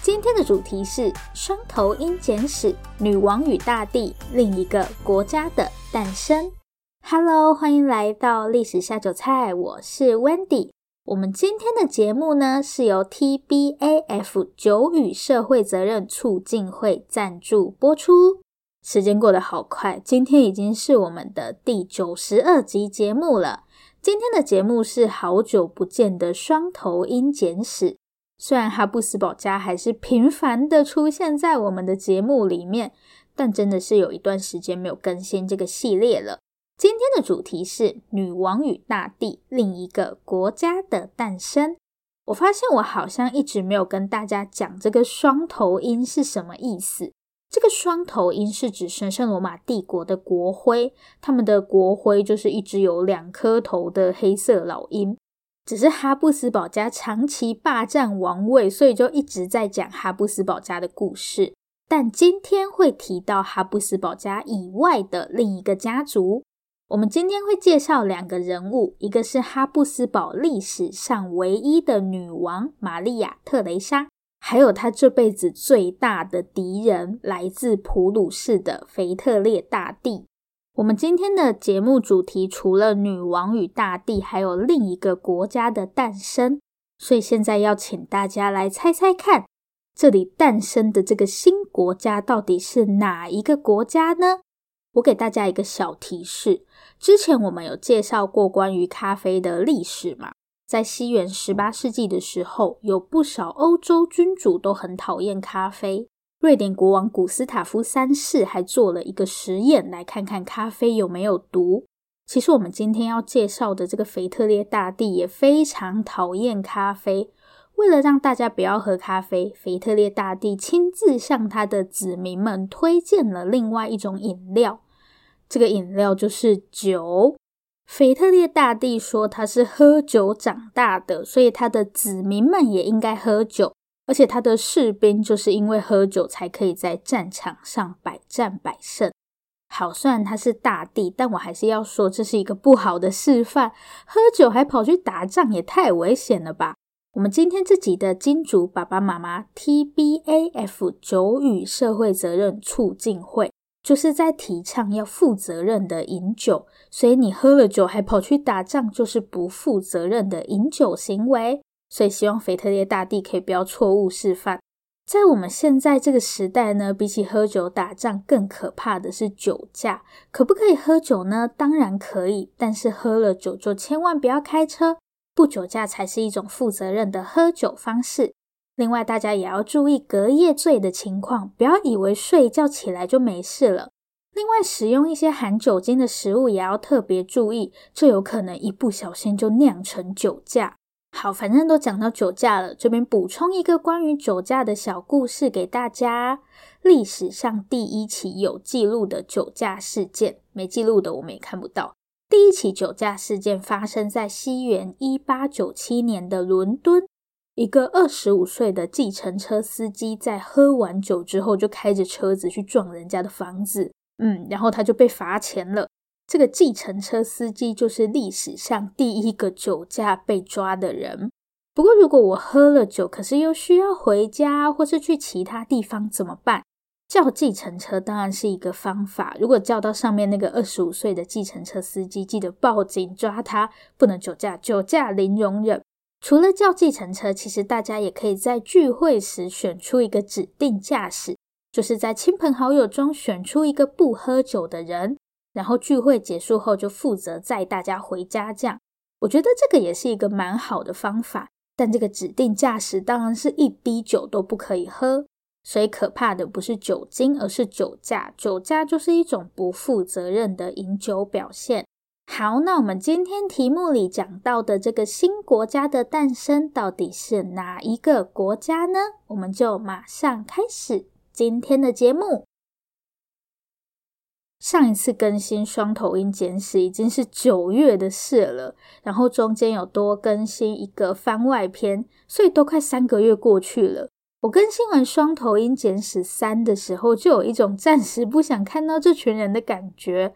今天的主题是双头鹰简史：女王与大地，另一个国家的诞生。Hello，欢迎来到历史下酒菜，我是 Wendy。我们今天的节目呢，是由 TBAF 九语社会责任促进会赞助播出。时间过得好快，今天已经是我们的第九十二集节目了。今天的节目是好久不见的双头鹰简史。虽然哈布斯堡家还是频繁的出现在我们的节目里面，但真的是有一段时间没有更新这个系列了。今天的主题是女王与大地，另一个国家的诞生。我发现我好像一直没有跟大家讲这个双头鹰是什么意思。这个双头鹰是指神圣罗马帝国的国徽，他们的国徽就是一只有两颗头的黑色老鹰。只是哈布斯堡家长期霸占王位，所以就一直在讲哈布斯堡家的故事。但今天会提到哈布斯堡家以外的另一个家族。我们今天会介绍两个人物，一个是哈布斯堡历史上唯一的女王玛丽亚·特蕾莎，还有她这辈子最大的敌人，来自普鲁士的腓特烈大帝。我们今天的节目主题除了女王与大地，还有另一个国家的诞生。所以现在要请大家来猜猜看，这里诞生的这个新国家到底是哪一个国家呢？我给大家一个小提示：之前我们有介绍过关于咖啡的历史嘛，在西元十八世纪的时候，有不少欧洲君主都很讨厌咖啡。瑞典国王古斯塔夫三世还做了一个实验，来看看咖啡有没有毒。其实我们今天要介绍的这个腓特烈大帝也非常讨厌咖啡。为了让大家不要喝咖啡，腓特烈大帝亲自向他的子民们推荐了另外一种饮料。这个饮料就是酒。腓特烈大帝说他是喝酒长大的，所以他的子民们也应该喝酒。而且他的士兵就是因为喝酒才可以在战场上百战百胜。好，虽然他是大帝，但我还是要说这是一个不好的示范。喝酒还跑去打仗，也太危险了吧！我们今天这集的金主爸爸妈妈 TBAF 酒与社会责任促进会，就是在提倡要负责任的饮酒。所以你喝了酒还跑去打仗，就是不负责任的饮酒行为。所以，希望腓特烈大帝可以不要错误示范。在我们现在这个时代呢，比起喝酒打仗，更可怕的是酒驾。可不可以喝酒呢？当然可以，但是喝了酒就千万不要开车，不酒驾才是一种负责任的喝酒方式。另外，大家也要注意隔夜醉的情况，不要以为睡一觉起来就没事了。另外，使用一些含酒精的食物也要特别注意，这有可能一不小心就酿成酒驾。好，反正都讲到酒驾了，这边补充一个关于酒驾的小故事给大家。历史上第一起有记录的酒驾事件，没记录的我们也看不到。第一起酒驾事件发生在西元一八九七年的伦敦，一个二十五岁的计程车司机在喝完酒之后，就开着车子去撞人家的房子，嗯，然后他就被罚钱了。这个计程车司机就是历史上第一个酒驾被抓的人。不过，如果我喝了酒，可是又需要回家或是去其他地方怎么办？叫计程车当然是一个方法。如果叫到上面那个二十五岁的计程车司机，记得报警抓他，不能酒驾，酒驾零容忍。除了叫计程车，其实大家也可以在聚会时选出一个指定驾驶，就是在亲朋好友中选出一个不喝酒的人。然后聚会结束后就负责载大家回家，这样我觉得这个也是一个蛮好的方法。但这个指定驾驶当然是一滴酒都不可以喝。所以可怕的不是酒精，而是酒驾。酒驾就是一种不负责任的饮酒表现。好，那我们今天题目里讲到的这个新国家的诞生，到底是哪一个国家呢？我们就马上开始今天的节目。上一次更新双头鹰简史已经是九月的事了，然后中间有多更新一个番外篇，所以都快三个月过去了。我更新完《双头鹰简史三》的时候，就有一种暂时不想看到这群人的感觉。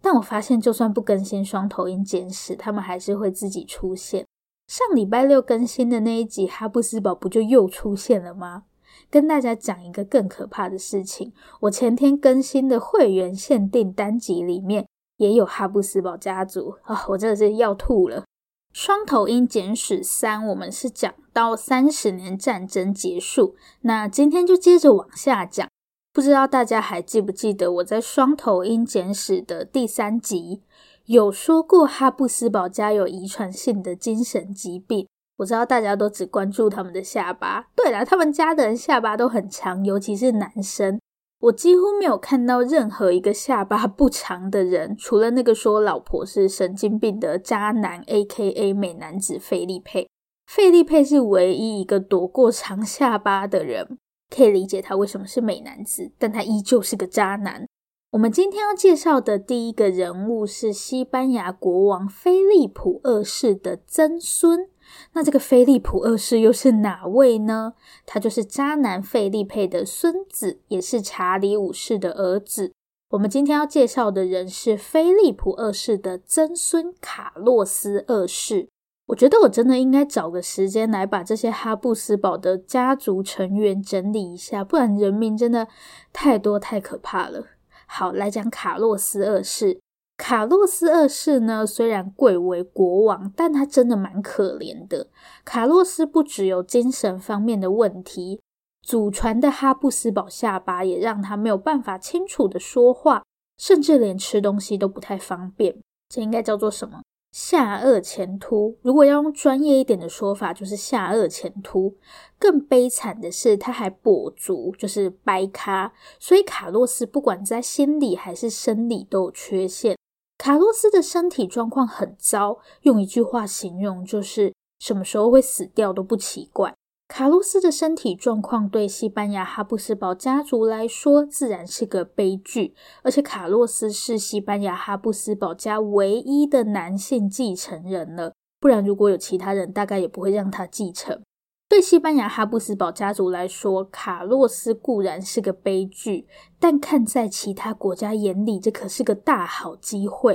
但我发现，就算不更新《双头鹰简史》，他们还是会自己出现。上礼拜六更新的那一集，哈布斯堡不就又出现了吗？跟大家讲一个更可怕的事情，我前天更新的会员限定单集里面也有哈布斯堡家族啊、我真的是要吐了。双头鹰简史三，我们是讲到三十年战争结束，那今天就接着往下讲。不知道大家还记不记得我在双头鹰简史的第三集有说过哈布斯堡家有遗传性的精神疾病？我知道大家都只关注他们的下巴，对了，他们家的人下巴都很长，尤其是男生。我几乎没有看到任何一个下巴不长的人，除了那个说老婆是神经病的渣男 （A.K.A. 美男子）费利佩。费利佩是唯一一个躲过长下巴的人，可以理解他为什么是美男子，但他依旧是个渣男。我们今天要介绍的第一个人物是西班牙国王菲利普二世的曾孙。那这个菲利普二世又是哪位呢？他就是渣男费利佩的孙子，也是查理五世的儿子。我们今天要介绍的人是菲利普二世的曾孙卡洛斯二世。我觉得我真的应该找个时间来把这些哈布斯堡的家族成员整理一下，不然人名真的太多太可怕了。好，来讲卡洛斯二世。卡洛斯二世呢，虽然贵为国王，但他真的蛮可怜的。卡洛斯不只有精神方面的问题，祖传的哈布斯堡下巴也让他没有办法清楚的说话，甚至连吃东西都不太方便。这应该叫做什么？下颚前凸。如果要用专业一点的说法，就是下颚前凸。更悲惨的是，他还跛足，就是掰咖。所以卡洛斯不管在心理还是生理都有缺陷。卡洛斯的身体状况很糟，用一句话形容就是什么时候会死掉都不奇怪。卡洛斯的身体状况对西班牙哈布斯堡家族来说自然是个悲剧，而且卡洛斯是西班牙哈布斯堡家唯一的男性继承人了，不然如果有其他人，大概也不会让他继承。对西班牙哈布斯堡家族来说，卡洛斯固然是个悲剧，但看在其他国家眼里，这可是个大好机会。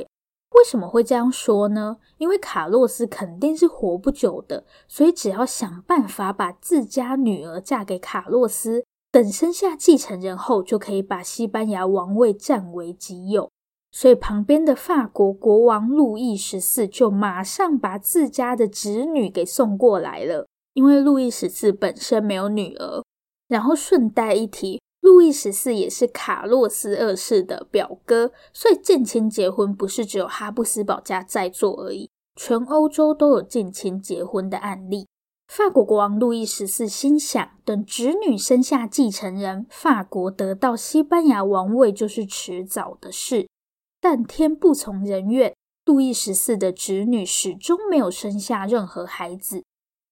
为什么会这样说呢？因为卡洛斯肯定是活不久的，所以只要想办法把自家女儿嫁给卡洛斯，等生下继承人后，就可以把西班牙王位占为己有。所以旁边的法国国王路易十四就马上把自家的侄女给送过来了。因为路易十四本身没有女儿，然后顺带一提，路易十四也是卡洛斯二世的表哥，所以近亲结婚不是只有哈布斯堡家在做而已，全欧洲都有近亲结婚的案例。法国国王路易十四心想，等侄女生下继承人，法国得到西班牙王位就是迟早的事。但天不从人愿，路易十四的侄女始终没有生下任何孩子。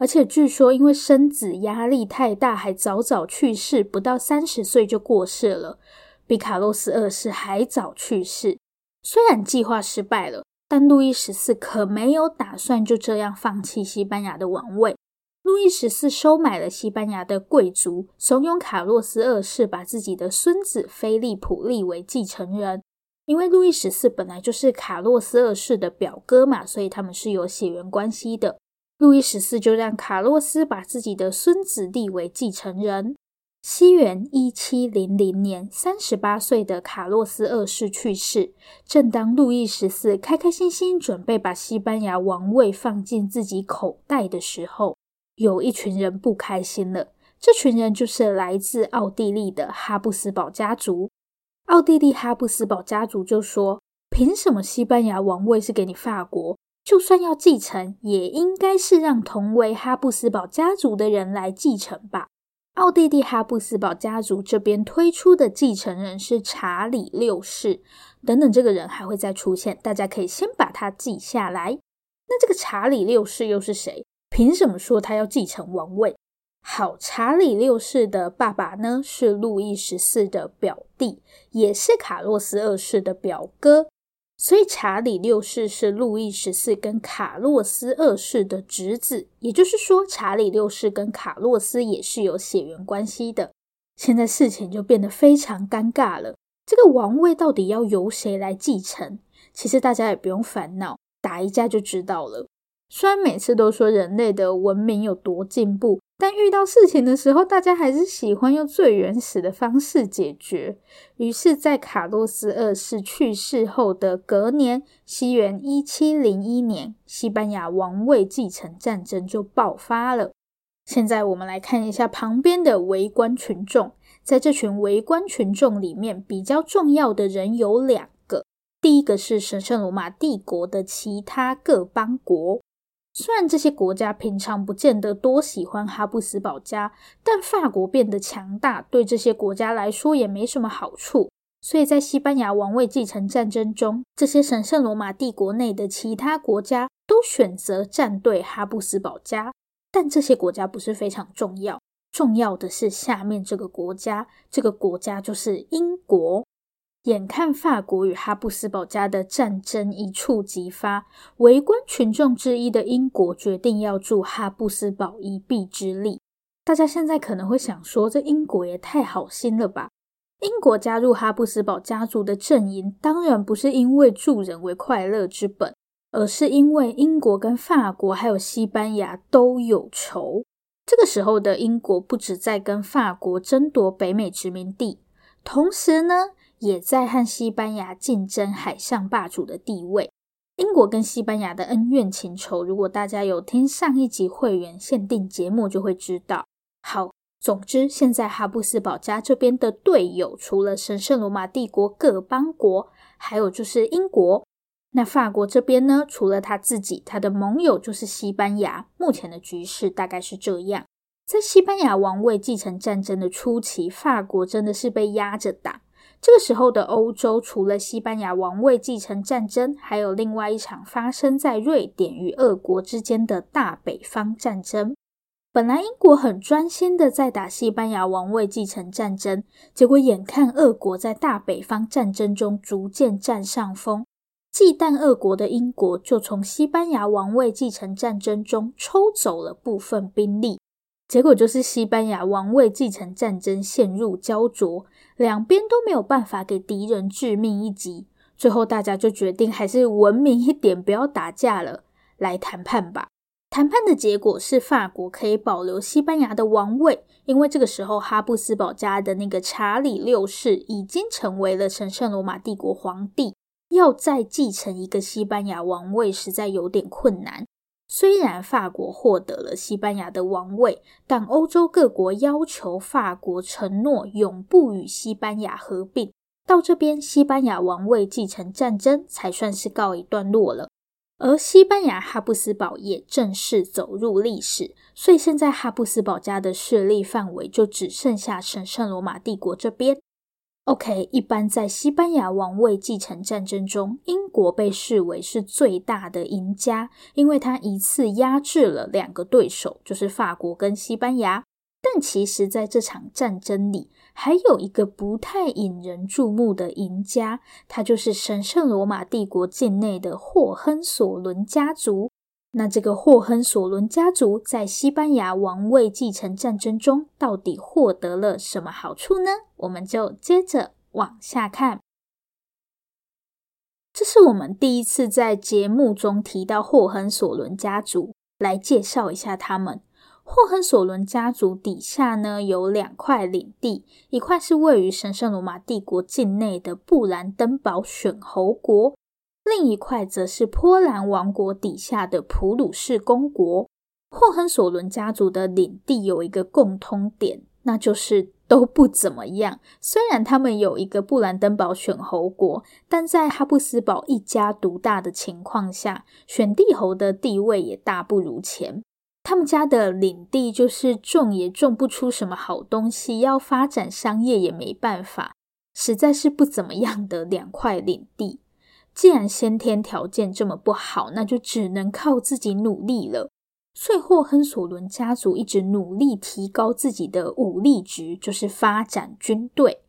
而且据说，因为生子压力太大，还早早去世，不到三十岁就过世了，比卡洛斯二世还早去世。虽然计划失败了，但路易十四可没有打算就这样放弃西班牙的王位。路易十四收买了西班牙的贵族，怂恿卡洛斯二世把自己的孙子菲利普立为继承人。因为路易十四本来就是卡洛斯二世的表哥嘛，所以他们是有血缘关系的。路易十四就让卡洛斯把自己的孙子立为继承人。西元一七零零年，三十八岁的卡洛斯二世去世。正当路易十四开开心心准备把西班牙王位放进自己口袋的时候，有一群人不开心了。这群人就是来自奥地利的哈布斯堡家族。奥地利哈布斯堡家族就说：“凭什么西班牙王位是给你法国？”就算要继承，也应该是让同为哈布斯堡家族的人来继承吧。奥地利哈布斯堡家族这边推出的继承人是查理六世，等等，这个人还会再出现，大家可以先把他记下来。那这个查理六世又是谁？凭什么说他要继承王位？好，查理六世的爸爸呢，是路易十四的表弟，也是卡洛斯二世的表哥，所以查理六世是路易十四跟卡洛斯二世的侄子，也就是说，查理六世跟卡洛斯也是有血缘关系的。现在事情就变得非常尴尬了，这个王位到底要由谁来继承？其实大家也不用烦恼，打一架就知道了。虽然每次都说人类的文明有多进步，但遇到事情的时候，大家还是喜欢用最原始的方式解决。于是，在卡洛斯二世去世后的隔年，西元一七零一年，西班牙王位继承战争就爆发了。现在我们来看一下旁边的围观群众，在这群围观群众里面，比较重要的人有两个，第一个是神圣罗马帝国的其他各邦国。虽然这些国家平常不见得多喜欢哈布斯堡家，但法国变得强大，对这些国家来说也没什么好处。所以在西班牙王位继承战争中，这些神圣罗马帝国内的其他国家都选择站队哈布斯堡家。但这些国家不是非常重要，重要的是下面这个国家，这个国家就是英国。眼看法国与哈布斯堡家的战争一触即发，围观群众之一的英国决定要助哈布斯堡一臂之力。大家现在可能会想说，这英国也太好心了吧？英国加入哈布斯堡家族的阵营，当然不是因为助人为快乐之本，而是因为英国跟法国还有西班牙都有仇。这个时候的英国不止在跟法国争夺北美殖民地，同时呢，也在和西班牙竞争海上霸主的地位。英国跟西班牙的恩怨情仇，如果大家有听上一集会员限定节目，就会知道。好，总之现在哈布斯堡家这边的队友，除了神圣罗马帝国各邦国，还有就是英国。那法国这边呢？除了他自己，他的盟友就是西班牙。目前的局势大概是这样。在西班牙王位继承战争的初期，法国真的是被压着打。这个时候的欧洲，除了西班牙王位继承战争，还有另外一场发生在瑞典与俄国之间的大北方战争。本来英国很专心的在打西班牙王位继承战争，结果眼看俄国在大北方战争中逐渐占上风，忌惮俄国的英国就从西班牙王位继承战争中抽走了部分兵力。结果就是西班牙王位继承战争陷入胶着，两边都没有办法给敌人致命一击。最后大家就决定还是文明一点，不要打架了，来谈判吧。谈判的结果是法国可以保留西班牙的王位，因为这个时候哈布斯堡家的那个查理六世已经成为了神圣罗马帝国皇帝，要再继承一个西班牙王位实在有点困难。虽然法国获得了西班牙的王位，但欧洲各国要求法国承诺永不与西班牙合并。到这边，西班牙王位继承战争才算是告一段落了。而西班牙哈布斯堡也正式走入历史，所以现在哈布斯堡家的势力范围就只剩下神圣罗马帝国这边。OK，一般在西班牙王位继承战争中，英国被视为是最大的赢家，因为他一次压制了两个对手，就是法国跟西班牙。但其实，在这场战争里，还有一个不太引人注目的赢家，他就是神圣罗马帝国境内的霍亨索伦家族。那这个霍亨索伦家族在西班牙王位继承战争中到底获得了什么好处呢？我们就接着往下看。这是我们第一次在节目中提到霍亨索伦家族，来介绍一下他们。霍亨索伦家族底下呢，有两块领地，一块是位于神圣罗马帝国境内的布兰登堡选侯国。另一块则是波兰王国底下的普鲁士公国。霍亨索伦家族的领地有一个共通点，那就是都不怎么样。虽然他们有一个布兰登堡选侯国，但在哈布斯堡一家独大的情况下，选帝侯的地位也大不如前。他们家的领地就是种也种不出什么好东西，要发展商业也没办法，实在是不怎么样的两块领地。既然先天条件这么不好，那就只能靠自己努力了。所以霍亨索伦家族一直努力提高自己的武力值，就是发展军队。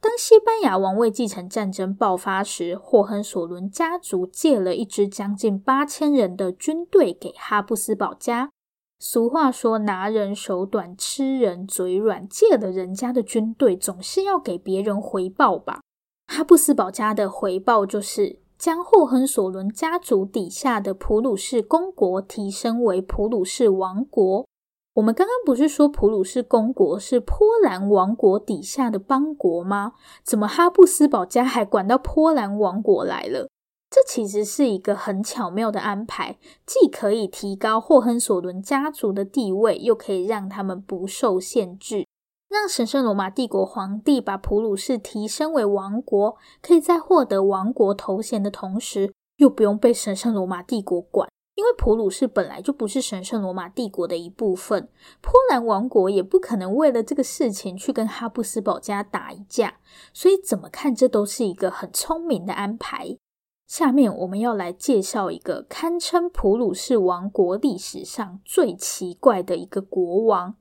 当西班牙王位继承战争爆发时，霍亨索伦家族借了一支将近八千人的军队给哈布斯堡家。俗话说：“拿人手短，吃人嘴软。”借了人家的军队，总是要给别人回报吧？哈布斯堡家的回报就是。将霍亨索伦家族底下的普鲁士公国提升为普鲁士王国。我们刚刚不是说普鲁士公国是波兰王国底下的邦国吗？怎么哈布斯堡家还管到波兰王国来了？这其实是一个很巧妙的安排，既可以提高霍亨索伦家族的地位，又可以让他们不受限制。让神圣罗马帝国皇帝把普鲁士提升为王国，可以在获得王国头衔的同时，又不用被神圣罗马帝国管，因为普鲁士本来就不是神圣罗马帝国的一部分。波兰王国也不可能为了这个事情去跟哈布斯堡家打一架，所以怎么看这都是一个很聪明的安排。下面我们要来介绍一个堪称普鲁士王国历史上最奇怪的一个国王。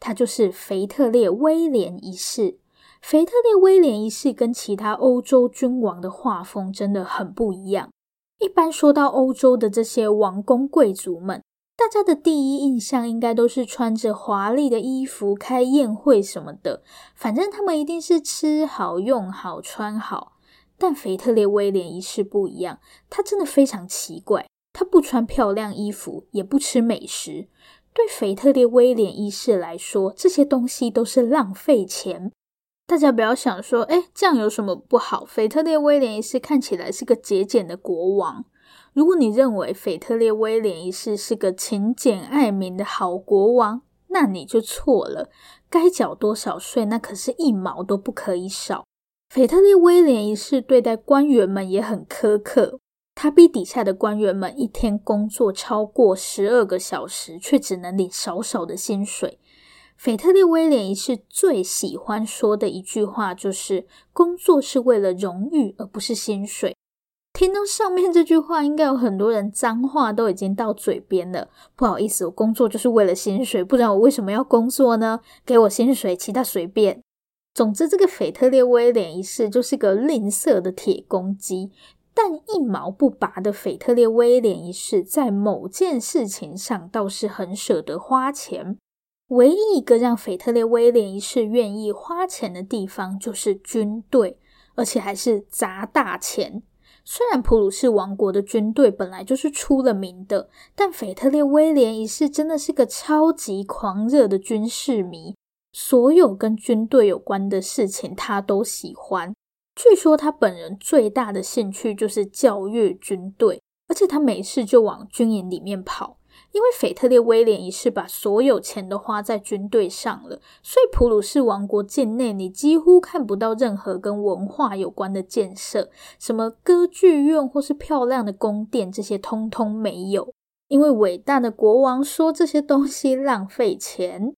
他就是腓特烈威廉一世。腓特烈威廉一世跟其他欧洲君王的画风真的很不一样。一般说到欧洲的这些王公贵族们，大家的第一印象应该都是穿着华丽的衣服开宴会什么的，反正他们一定是吃好、用好、穿好。但腓特烈威廉一世不一样，他真的非常奇怪，他不穿漂亮衣服，也不吃美食。对腓特烈威廉一世来说，这些东西都是浪费钱。大家不要想说，诶，这样有什么不好？腓特烈威廉一世看起来是个节俭的国王。如果你认为腓特烈威廉一世是个勤俭爱民的好国王，那你就错了。该缴多少税，那可是一毛都不可以少。腓特烈威廉一世对待官员们也很苛刻。他逼底下的官员们一天工作超过十二个小时，却只能领少少的薪水。腓特烈威廉一世最喜欢说的一句话就是：“工作是为了荣誉，而不是薪水。”听到上面这句话，应该有很多人脏话都已经到嘴边了。不好意思，我工作就是为了薪水，不然我为什么要工作呢？给我薪水，其他随便。总之，这个腓特烈威廉一世就是个吝啬的铁公鸡。但一毛不拔的腓特烈威廉一世，在某件事情上倒是很舍得花钱。唯一一个让腓特烈威廉一世愿意花钱的地方，就是军队，而且还是砸大钱。虽然普鲁士王国的军队本来就是出了名的，但腓特烈威廉一世真的是个超级狂热的军事迷，所有跟军队有关的事情他都喜欢。据说他本人最大的兴趣就是教育军队，而且他没事就往军营里面跑。因为腓特烈威廉一世把所有钱都花在军队上了，所以普鲁士王国境内你几乎看不到任何跟文化有关的建设，什么歌剧院或是漂亮的宫殿，这些通通没有。因为伟大的国王说这些东西浪费钱。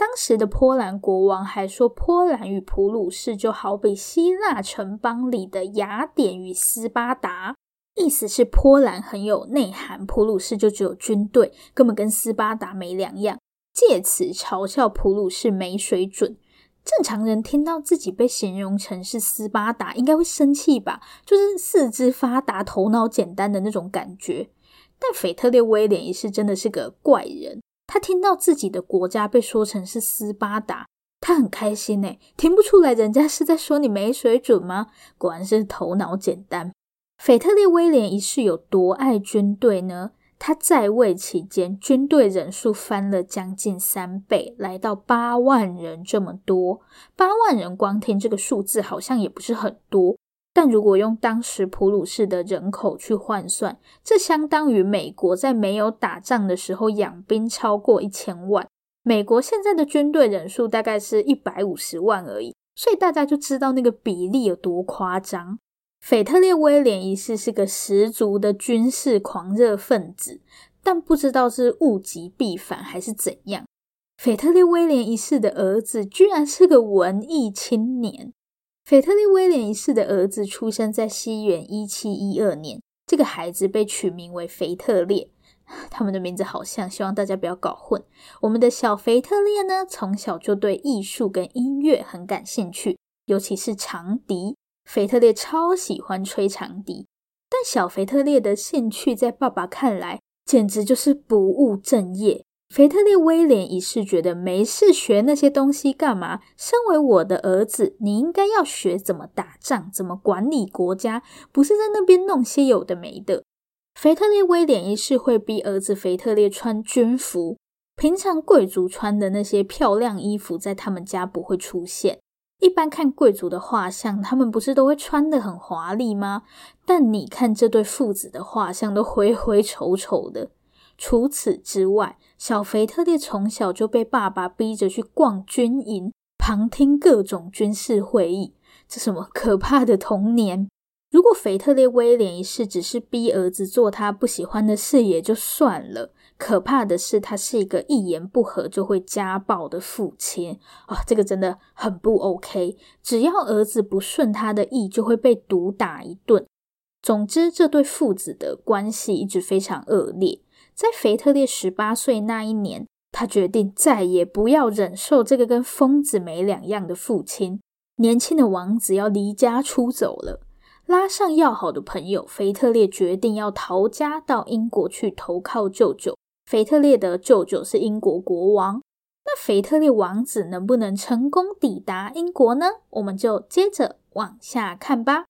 当时的波兰国王还说，波兰与普鲁士就好比希腊城邦里的雅典与斯巴达，意思是波兰很有内涵，普鲁士就只有军队，根本跟斯巴达没两样，借此嘲笑普鲁士没水准。正常人听到自己被形容成是斯巴达，应该会生气吧？就是四肢发达、头脑简单的那种感觉。但腓特烈威廉一世真的是个怪人。他听到自己的国家被说成是斯巴达，他很开心诶，听不出来人家是在说你没水准吗？果然是头脑简单。腓特烈威廉一世有多爱军队呢？他在位期间，军队人数翻了将近三倍，来到八万人这么多。八万人光听这个数字好像也不是很多。但如果用当时普鲁士的人口去换算，这相当于美国在没有打仗的时候养兵超过一千万。美国现在的军队人数大概是一百五十万而已，所以大家就知道那个比例有多夸张。腓特烈威廉一世是个十足的军事狂热分子，但不知道是物极必反还是怎样。腓特烈威廉一世的儿子居然是个文艺青年。腓特烈威廉一世的儿子出生在西元一七一二年，这个孩子被取名为腓特烈。他们的名字好像，希望大家不要搞混。我们的小腓特烈呢，从小就对艺术跟音乐很感兴趣，尤其是长笛。腓特烈超喜欢吹长笛，但小腓特烈的兴趣在爸爸看来简直就是不务正业。腓特烈威廉一世觉得没事学那些东西干嘛？身为我的儿子，你应该要学怎么打仗，怎么管理国家，不是在那边弄些有的没的。腓特烈威廉一世会逼儿子腓特烈穿军服，平常贵族穿的那些漂亮衣服在他们家不会出现。一般看贵族的画像，他们不是都会穿得很华丽吗？但你看这对父子的画像，都灰灰丑丑的。除此之外，小腓特烈从小就被爸爸逼着去逛军营，旁听各种军事会议。这什么可怕的童年？如果腓特烈威廉一世只是逼儿子做他不喜欢的事也就算了。可怕的是，他是一个一言不合就会家暴的父亲啊、哦！这个真的很不 OK。只要儿子不顺他的意，就会被毒打一顿。总之，这对父子的关系一直非常恶劣。在腓特烈十八岁那一年，他决定再也不要忍受这个跟疯子没两样的父亲。年轻的王子要离家出走了，拉上要好的朋友，腓特烈决定要逃家到英国去投靠舅舅。腓特烈的舅舅是英国国王，那腓特烈王子能不能成功抵达英国呢？我们就接着往下看吧。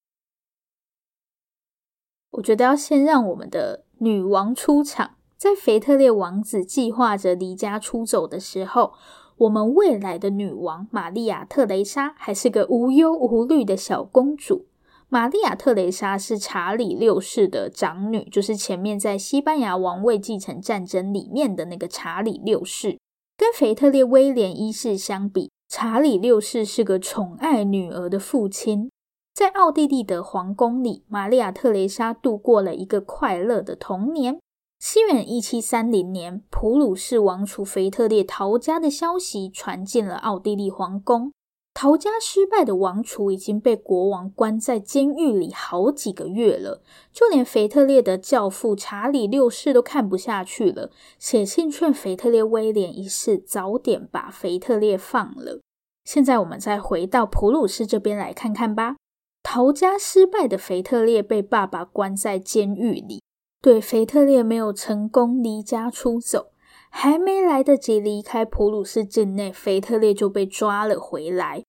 我觉得要先让我们的女王出场。在腓特烈王子计划着离家出走的时候，我们未来的女王玛丽亚·特蕾莎还是个无忧无虑的小公主。玛丽亚·特蕾莎是查理六世的长女，就是前面在西班牙王位继承战争里面的那个查理六世。跟腓特烈威廉一世相比，查理六世是个宠爱女儿的父亲。在奥地利的皇宫里，玛丽亚·特蕾莎度过了一个快乐的童年。西元一七三零年，普鲁士王储腓特烈逃家的消息传进了奥地利皇宫。逃家失败的王储已经被国王关在监狱里好几个月了，就连腓特烈的教父查理六世都看不下去了，写信劝腓特烈威廉一世早点把腓特烈放了。现在我们再回到普鲁士这边来看看吧。逃家失败的腓特烈被爸爸关在监狱里，对腓特烈没有成功离家出走。还没来得及离开普鲁士境内，腓特烈就被抓了回来。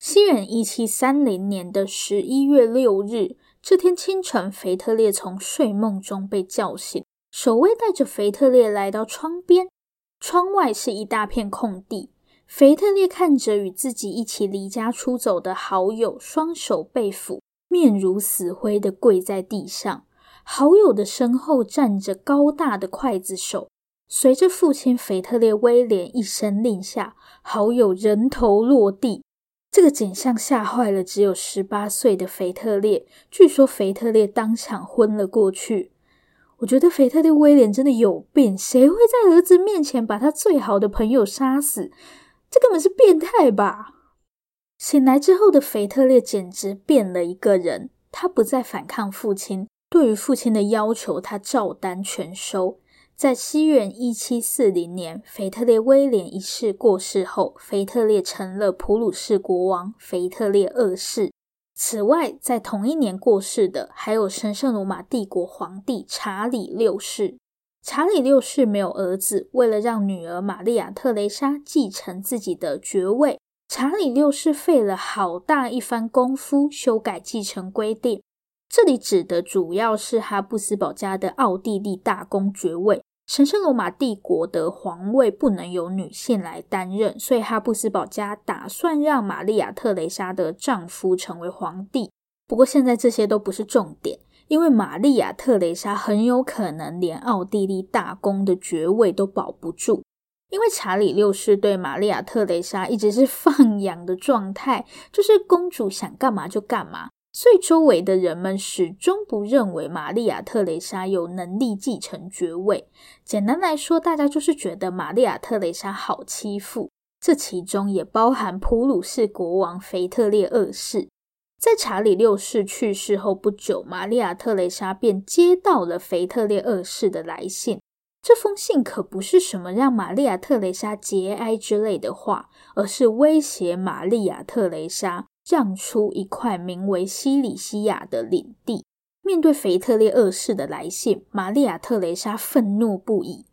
西元一七三零年的十一月六日，这天清晨，腓特烈从睡梦中被叫醒，守卫带着腓特烈来到窗边，窗外是一大片空地。腓特烈看着与自己一起离家出走的好友，双手被抚，面如死灰的跪在地上。好友的身后站着高大的刽子手。随着父亲腓特烈威廉一声令下，好友人头落地。这个景象吓坏了只有十八岁的腓特烈。据说腓特烈当场昏了过去。我觉得腓特烈威廉真的有病，谁会在儿子面前把他最好的朋友杀死？这根本是变态吧！醒来之后的腓特烈简直变了一个人。他不再反抗父亲，对于父亲的要求，他照单全收。在西元一七四零年，腓特烈威廉一世过世后，腓特烈成了普鲁士国王腓特烈二世。此外，在同一年过世的还有神圣罗马帝国皇帝查理六世。查理六世没有儿子，为了让女儿玛丽亚特蕾莎继承自己的爵位，查理六世费了好大一番功夫修改继承规定。这里指的主要是哈布斯堡家的奥地利大公爵位。神圣罗马帝国的皇位不能由女性来担任，所以哈布斯堡家打算让玛丽亚特蕾莎的丈夫成为皇帝。不过现在这些都不是重点，因为玛丽亚特蕾莎很有可能连奥地利大公的爵位都保不住。因为查理六世对玛丽亚·特蕾莎一直是放养的状态，就是公主想干嘛就干嘛，所以周围的人们始终不认为玛丽亚·特蕾莎有能力继承爵位。简单来说，大家就是觉得玛丽亚·特蕾莎好欺负。这其中也包含普鲁士国王腓特烈二世。在查理六世去世后不久，玛丽亚·特蕾莎便接到了腓特烈二世的来信。这封信可不是什么让玛丽亚·特蕾莎节哀之类的话，而是威胁玛丽亚·特蕾莎让出一块名为西里西亚的领地。面对腓特烈二世的来信，玛丽亚·特蕾莎愤怒不已。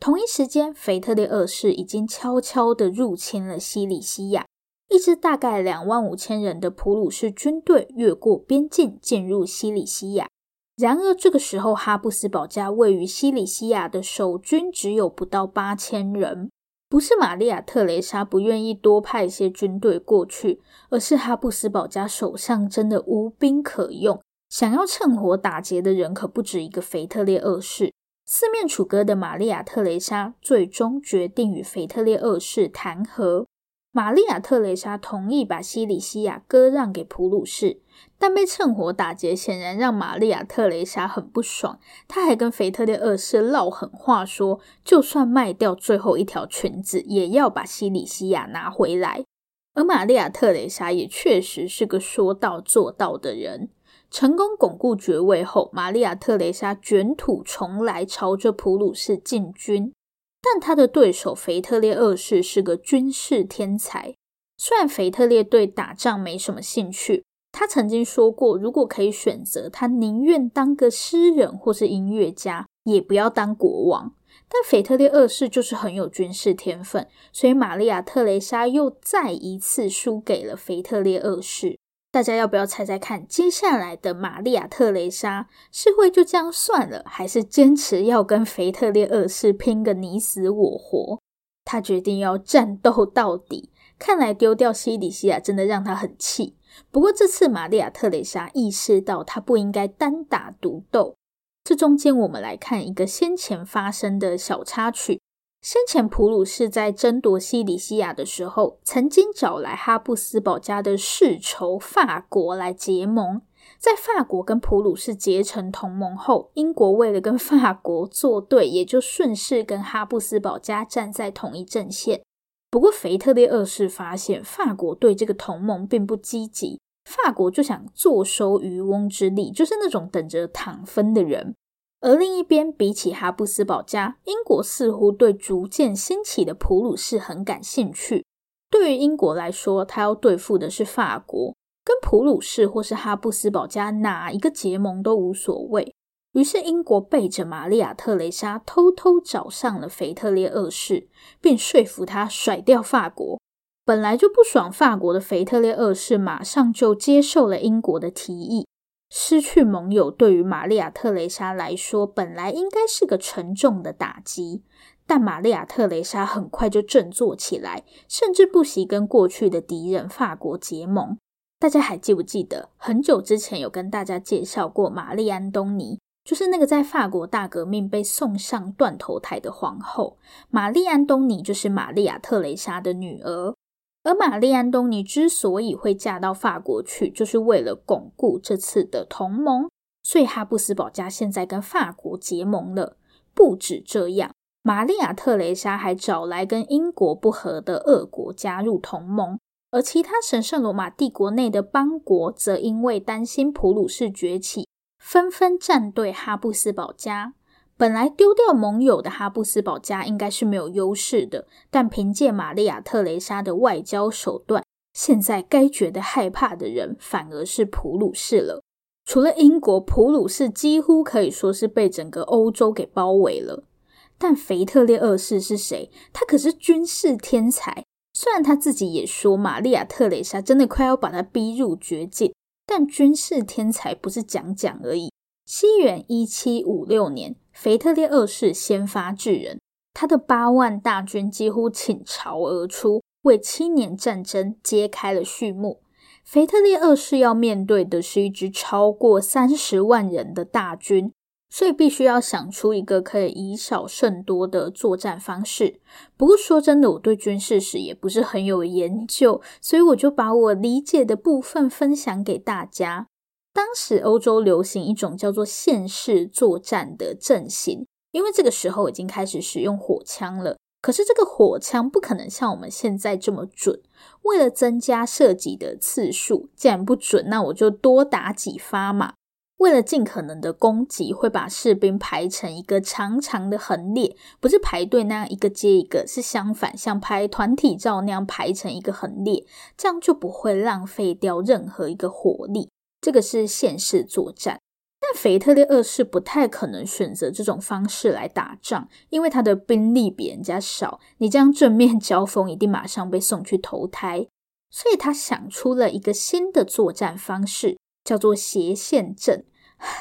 同一时间，腓特烈二世已经悄悄地入侵了西里西亚，一支大概两万五千人的普鲁士军队越过边境进入西里西亚。然而，这个时候，哈布斯堡家位于西里西亚的守军只有不到八千人。不是玛利亚·特蕾莎不愿意多派一些军队过去，而是哈布斯堡家手上真的无兵可用。想要趁火打劫的人可不止一个腓特烈二世。四面楚歌的玛利亚·特蕾莎最终决定与腓特烈二世谈和。玛丽亚·特蕾莎同意把西里西亚割让给普鲁士。但被趁火打劫，显然让玛丽亚·特蕾莎很不爽。她还跟腓特烈二世撂狠话说，就算卖掉最后一条裙子，也要把西里西亚拿回来。而玛丽亚·特蕾莎也确实是个说到做到的人。成功巩固爵位后，玛丽亚·特蕾莎卷土重来，朝着普鲁士进军。但他的对手腓特烈二世是个军事天才，虽然腓特烈对打仗没什么兴趣。他曾经说过，如果可以选择，他宁愿当个诗人或是音乐家，也不要当国王。但腓特烈二世就是很有军事天分，所以玛丽亚·特蕾莎又再一次输给了腓特烈二世。大家要不要猜猜看，接下来的玛丽亚·特蕾莎是会就这样算了，还是坚持要跟腓特烈二世拼个你死我活？他决定要战斗到底。看来丢掉西里西亚真的让他很气。不过这次玛丽亚·特蕾莎意识到，她不应该单打独斗。这中间，我们来看一个先前发生的小插曲。先前普鲁士在争夺西里西亚的时候，曾经找来哈布斯堡家的世仇法国来结盟。在法国跟普鲁士结成同盟后，英国为了跟法国作对，也就顺势跟哈布斯堡家站在同一阵线。不过，腓特烈二世发现法国对这个同盟并不积极，法国就想坐收渔翁之利，就是那种等着躺分的人。而另一边，比起哈布斯堡家，英国似乎对逐渐兴起的普鲁士很感兴趣。对于英国来说，他要对付的是法国，跟普鲁士或是哈布斯堡家哪一个结盟都无所谓。于是，英国背着玛丽亚·特蕾莎偷偷找上了腓特烈二世，并说服他甩掉法国。本来就不爽法国的腓特烈二世，马上就接受了英国的提议。失去盟友对于玛丽亚·特蕾莎来说，本来应该是个沉重的打击。但玛丽亚·特蕾莎很快就振作起来，甚至不惜跟过去的敌人法国结盟。大家还记不记得，很久之前有跟大家介绍过玛丽·安东尼？就是那个在法国大革命被送上断头台的皇后玛丽安东尼，就是玛丽亚特蕾莎的女儿。而玛丽安东尼之所以会嫁到法国去，就是为了巩固这次的同盟。所以哈布斯堡家现在跟法国结盟了。不止这样，玛丽亚特蕾莎还找来跟英国不合的俄国加入同盟，而其他神圣罗马帝国内的邦国则因为担心普鲁士崛起。纷纷站队哈布斯堡家。本来丢掉盟友的哈布斯堡家应该是没有优势的，但凭借玛丽亚·特蕾莎的外交手段，现在该觉得害怕的人反而是普鲁士了。除了英国，普鲁士几乎可以说是被整个欧洲给包围了。但腓特烈二世是谁？他可是军事天才。虽然他自己也说玛丽亚·特蕾莎真的快要把他逼入绝境。但军事天才不是讲讲而已。西元一七五六年，腓特烈二世先发制人，他的八万大军几乎倾巢而出，为七年战争揭开了序幕。腓特烈二世要面对的是一支超过三十万人的大军，所以必须要想出一个可以以少胜多的作战方式。不过说真的，我对军事史也不是很有研究，所以我就把我理解的部分分享给大家。当时欧洲流行一种叫做线式作战的阵型，因为这个时候已经开始使用火枪了。可是这个火枪不可能像我们现在这么准。为了增加射击的次数，既然不准，那我就多打几发嘛。为了尽可能的攻击，会把士兵排成一个长长的横列，不是排队那样一个接一个，是相反，像拍团体照那样排成一个横列，这样就不会浪费掉任何一个火力。这个是线式作战。但腓特烈二世不太可能选择这种方式来打仗，因为他的兵力比人家少，你这样正面交锋，一定马上被送去投胎。所以他想出了一个新的作战方式。叫做斜线阵，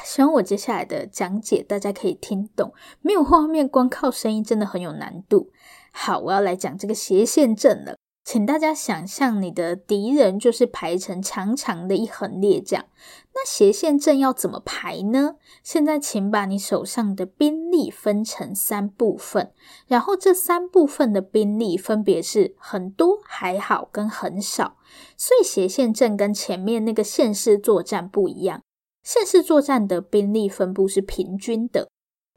希望我接下来的讲解大家可以听懂。没有画面，光靠声音真的很有难度。好，我要来讲这个斜线阵了。请大家想象你的敌人就是排成长长的一横列这样。那斜线阵要怎么排呢？现在请把你手上的兵力分成三部分，然后这三部分的兵力分别是很多、还好跟很少。所以斜线阵跟前面那个线式作战不一样，线式作战的兵力分布是平均的。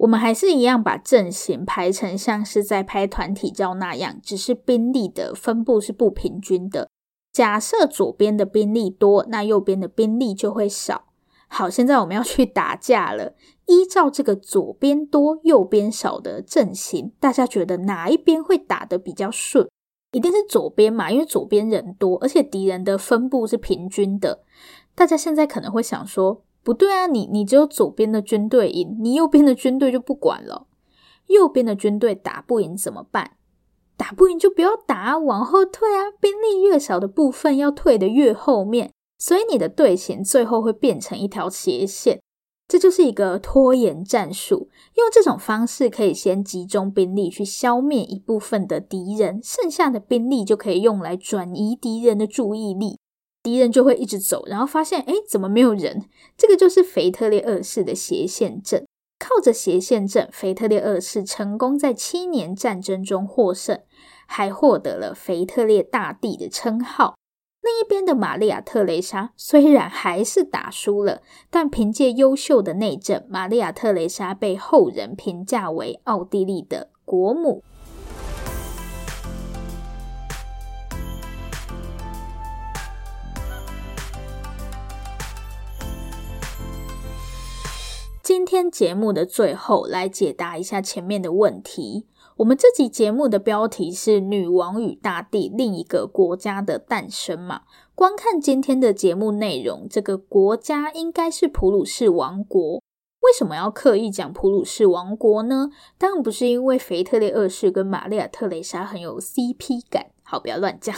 我们还是一样把阵型排成像是在拍团体照那样，只是兵力的分布是不平均的。假设左边的兵力多，那右边的兵力就会少。好，现在我们要去打架了。依照这个左边多、右边少的阵型，大家觉得哪一边会打得比较顺？一定是左边嘛，因为左边人多，而且敌人的分布是平均的。大家现在可能会想说，不对啊，你你只有左边的军队赢，你右边的军队就不管了。右边的军队打不赢怎么办？打不赢就不要打，往后退啊。兵力越少的部分要退得越后面，所以你的队形最后会变成一条斜线。这就是一个拖延战术，用这种方式可以先集中兵力去消灭一部分的敌人，剩下的兵力就可以用来转移敌人的注意力，敌人就会一直走，然后发现，诶，怎么没有人？这个就是腓特烈二世的斜线阵。靠着斜线阵，腓特烈二世成功在七年战争中获胜，还获得了腓特烈大帝的称号。另一边的玛利亚·特蕾莎虽然还是打输了，但凭借优秀的内政，玛利亚·特蕾莎被后人评价为奥地利的国母。今天节目的最后，来解答一下前面的问题。我们这集节目的标题是《女王与大帝：另一个国家的诞生》嘛？观看今天的节目内容，这个国家应该是普鲁士王国。为什么要刻意讲普鲁士王国呢？当然不是因为腓特烈二世跟玛利亚特蕾莎很有 CP 感。好，不要乱讲。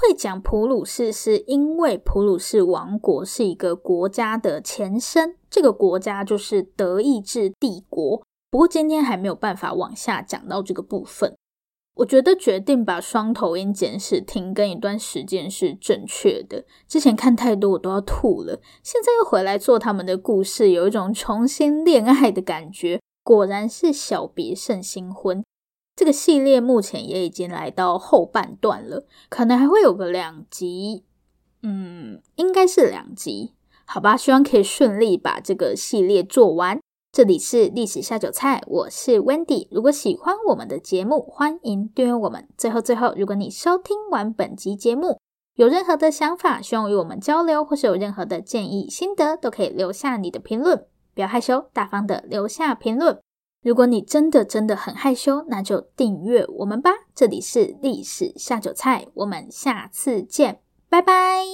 会讲普鲁士，是因为普鲁士王国是一个国家的前身，这个国家就是德意志帝国。不过今天还没有办法往下讲到这个部分。我觉得决定把双头鹰简史停更一段时间是正确的。之前看太多，我都要吐了。现在又回来做他们的故事，有一种重新恋爱的感觉。果然是小别胜新婚。这个系列目前也已经来到后半段了，可能还会有个两集。嗯，应该是两集。好吧，希望可以顺利把这个系列做完。这里是历史下酒菜，我是 Wendy。如果喜欢我们的节目，欢迎订阅我们。最后最后，如果你收听完本集节目，有任何的想法，希望与我们交流，或是有任何的建议心得，都可以留下你的评论。不要害羞，大方的留下评论。如果你真的真的很害羞，那就订阅我们吧。这里是历史下酒菜，我们下次见，拜拜。